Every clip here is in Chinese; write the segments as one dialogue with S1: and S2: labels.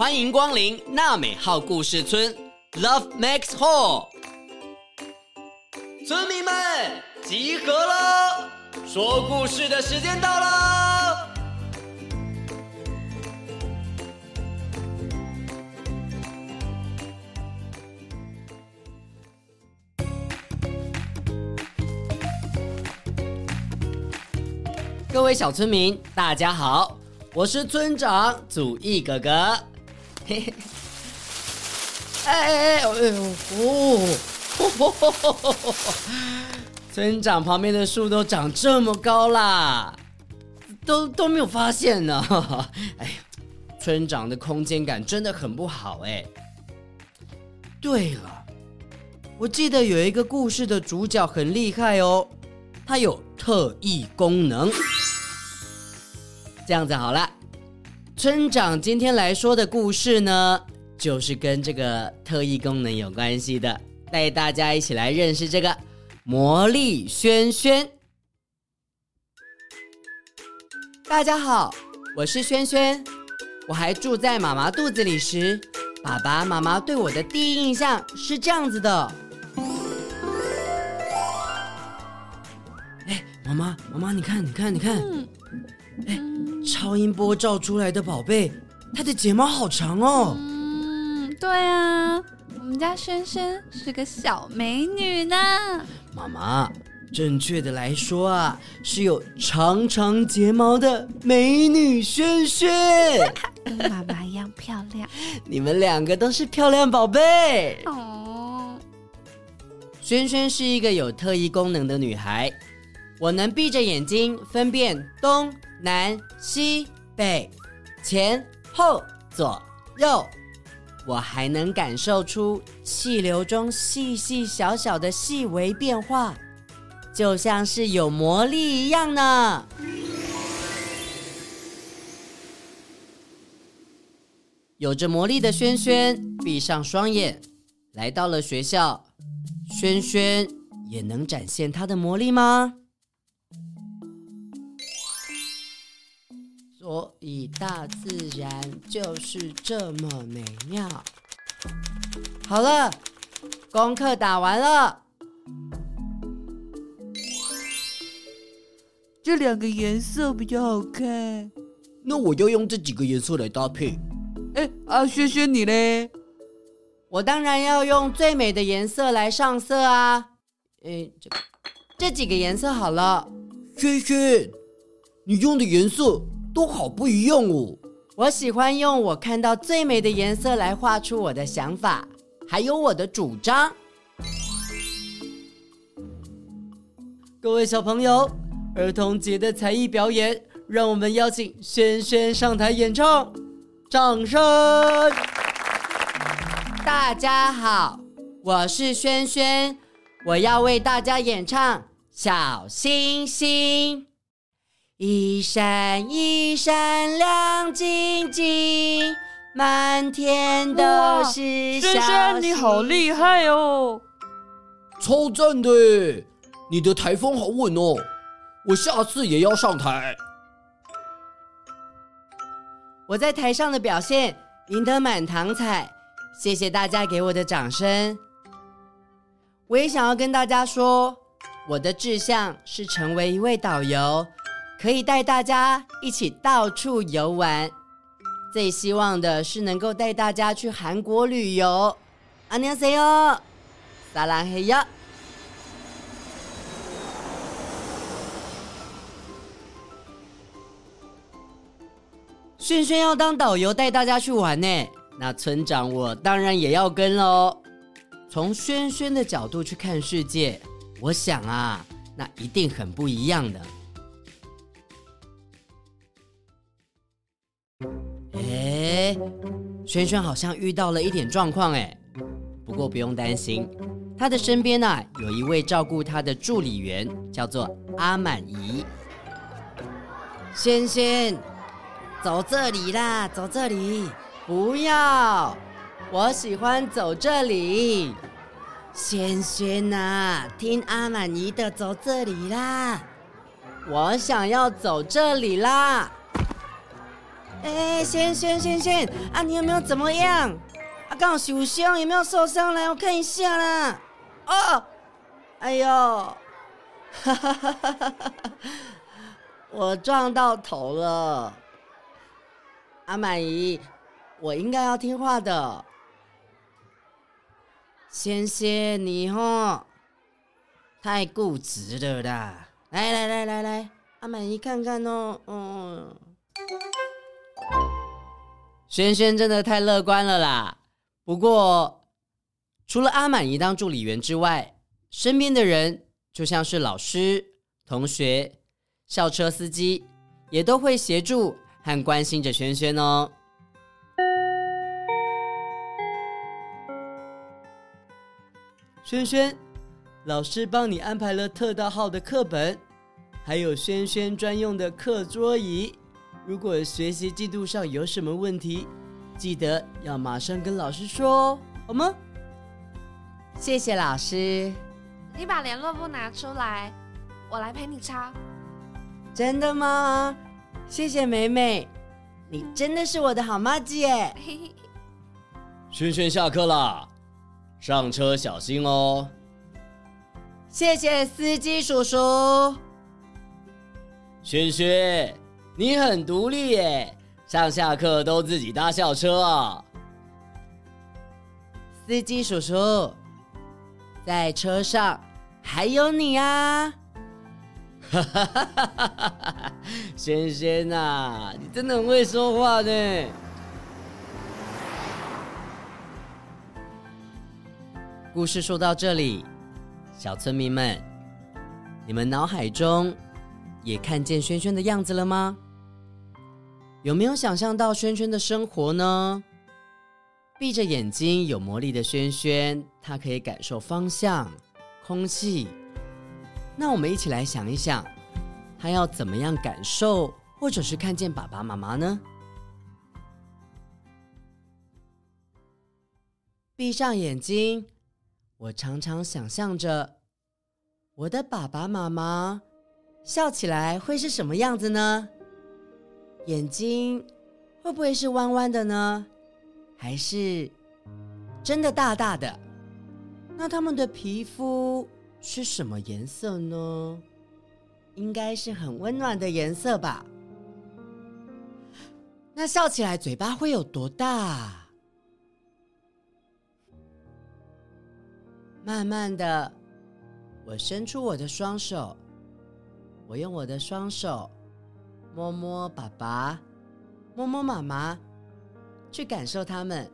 S1: 欢迎光临娜美号故事村，Love Max Hall。村民们集合了，说故事的时间到了。各位小村民，大家好，我是村长祖义哥哥。嘿嘿，哎哎哎，哎呦哦，哦呵呵呵，村长旁边的树都长这么高啦，都都没有发现呢。哎呀，村长的空间感真的很不好哎。对了，我记得有一个故事的主角很厉害哦，他有特异功能。这样子好了，村长今天来说的故事呢，就是跟这个特异功能有关系的，带大家一起来认识这个魔力轩轩。大家好，我是轩轩，我还住在妈妈肚子里时，爸爸妈妈对我的第一印象是这样子的。哎，妈妈，妈妈，你看，你看，你看。嗯哎，超音波照出来的宝贝，她的睫毛好长哦。
S2: 嗯，对啊，我们家轩轩是个小美女呢。
S1: 妈妈，正确的来说啊，是有长长睫毛的美女轩轩，
S2: 跟妈妈一样漂亮。
S1: 你们两个都是漂亮宝贝。
S2: 哦，
S1: 轩轩是一个有特异功能的女孩，我能闭着眼睛分辨东。南西北前后左右，我还能感受出气流中细细小小的细微变化，就像是有魔力一样呢。有着魔力的轩轩闭上双眼，来到了学校。轩轩也能展现他的魔力吗？所以大自然就是这么美妙。好了，功课打完了。
S3: 这两个颜色比较好看。
S1: 那我要用这几个颜色来搭配。
S3: 哎，啊，轩轩你嘞？
S1: 我当然要用最美的颜色来上色啊。哎，这这几个颜色好了。
S4: 轩轩，你用的颜色。都好不一样哦！
S1: 我喜欢用我看到最美的颜色来画出我的想法，还有我的主张。各位小朋友，儿童节的才艺表演，让我们邀请轩轩上台演唱，掌声！大家好，我是轩轩，我要为大家演唱《小星星》。一闪一闪亮晶晶，满天都是小星星。
S3: 轩轩，你好厉害哦！
S4: 超赞的，你的台风好稳哦！我下次也要上台。
S1: 我在台上的表现赢得满堂彩，谢谢大家给我的掌声。我也想要跟大家说，我的志向是成为一位导游。可以带大家一起到处游玩，最希望的是能够带大家去韩国旅游。안녕하세요，撒浪嘿呀！轩轩要当导游带大家去玩呢，那村长我当然也要跟喽。从轩轩的角度去看世界，我想啊，那一定很不一样的。 萱萱好像遇到了一点状况哎，不过不用担心，他的身边呢有一位照顾他的助理员，叫做阿满姨。萱萱，走这里啦，走这里，不要，我喜欢走这里。萱萱呐，听阿满姨的，走这里啦，我想要走这里啦。哎，轩轩轩轩啊，你有没有怎么样？啊，刚好受伤，有没有受伤？来，我看一下啦。哦，哎呦，哈哈哈哈哈哈！我撞到头了。阿满姨，我应该要听话的。轩轩，你哦，太固执了啦！来来来来来，阿满姨看看哦，嗯。轩轩真的太乐观了啦！不过，除了阿满姨当助理员之外，身边的人就像是老师、同学、校车司机，也都会协助和关心着轩轩哦。轩轩，老师帮你安排了特大号的课本，还有轩轩专用的课桌椅。如果学习进度上有什么问题，记得要马上跟老师说，好吗？谢谢老师。
S2: 你把联络簿拿出来，我来陪你抄。
S1: 真的吗？谢谢美美，你真的是我的好麻吉耶。
S4: 轩轩下课啦，上车小心哦。
S1: 谢谢司机叔叔。
S4: 轩轩。你很独立耶，上下课都自己搭校车啊。
S1: 司机叔叔，在车上还有你啊！哈哈哈哈哈哈！轩轩呐，你真的很会说话呢。故事说到这里，小村民们，你们脑海中也看见轩轩的样子了吗？有没有想象到轩轩的生活呢？闭着眼睛有魔力的轩轩，他可以感受方向、空气。那我们一起来想一想，他要怎么样感受，或者是看见爸爸妈妈呢？闭上眼睛，我常常想象着我的爸爸妈妈笑起来会是什么样子呢？眼睛会不会是弯弯的呢？还是真的大大的？那他们的皮肤是什么颜色呢？应该是很温暖的颜色吧。那笑起来嘴巴会有多大？慢慢的，我伸出我的双手，我用我的双手。摸摸爸爸，摸摸妈妈，去感受他们。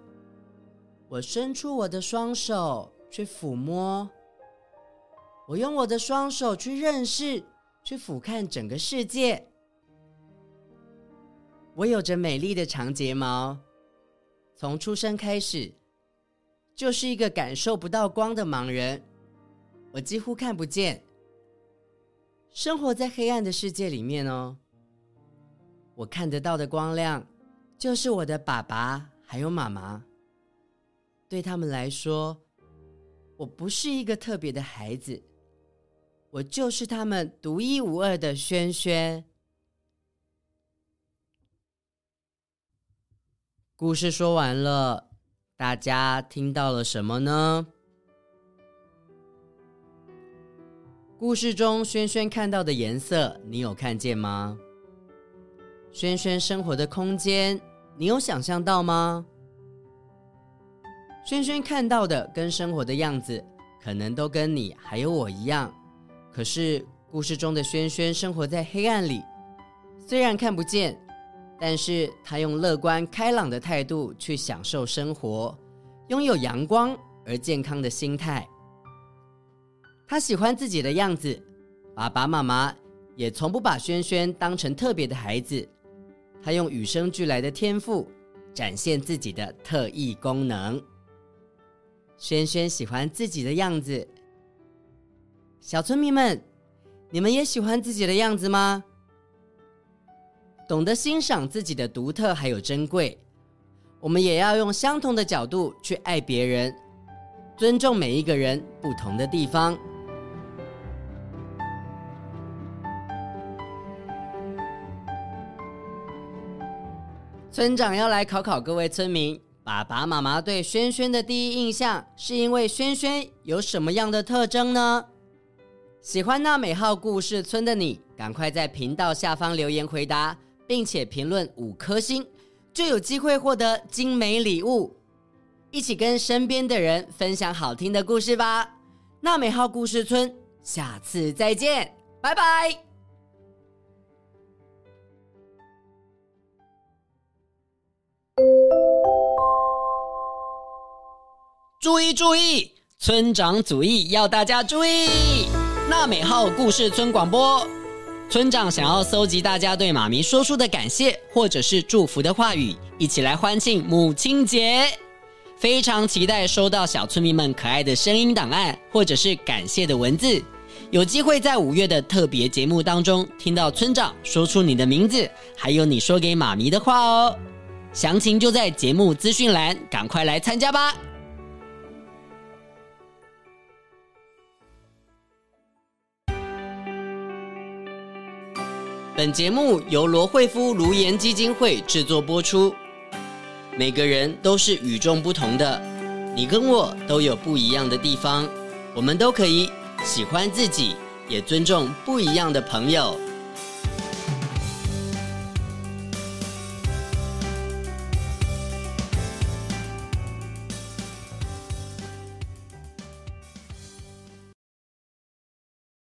S1: 我伸出我的双手去抚摸，我用我的双手去认识，去俯瞰整个世界。我有着美丽的长睫毛，从出生开始就是一个感受不到光的盲人，我几乎看不见，生活在黑暗的世界里面哦。我看得到的光亮，就是我的爸爸还有妈妈。对他们来说，我不是一个特别的孩子，我就是他们独一无二的轩轩。故事说完了，大家听到了什么呢？故事中轩轩看到的颜色，你有看见吗？轩轩生活的空间，你有想象到吗？轩轩看到的跟生活的样子，可能都跟你还有我一样。可是故事中的轩轩生活在黑暗里，虽然看不见，但是他用乐观开朗的态度去享受生活，拥有阳光而健康的心态。他喜欢自己的样子，爸爸妈妈也从不把轩轩当成特别的孩子。他用与生俱来的天赋展现自己的特异功能。轩轩喜欢自己的样子，小村民们，你们也喜欢自己的样子吗？懂得欣赏自己的独特还有珍贵，我们也要用相同的角度去爱别人，尊重每一个人不同的地方。村长要来考考各位村民：爸爸妈妈对轩轩的第一印象，是因为轩轩有什么样的特征呢？喜欢娜美号故事村的你，赶快在频道下方留言回答，并且评论五颗星，就有机会获得精美礼物。一起跟身边的人分享好听的故事吧！娜美号故事村，下次再见，拜拜。注意注意，村长主义要大家注意！纳美号故事村广播，村长想要搜集大家对妈咪说出的感谢或者是祝福的话语，一起来欢庆母亲节。非常期待收到小村民们可爱的声音档案，或者是感谢的文字。有机会在五月的特别节目当中听到村长说出你的名字，还有你说给妈咪的话哦。详情就在节目资讯栏，赶快来参加吧！本节目由罗慧夫卢颜基金会制作播出。每个人都是与众不同的，你跟我都有不一样的地方，我们都可以喜欢自己，也尊重不一样的朋友。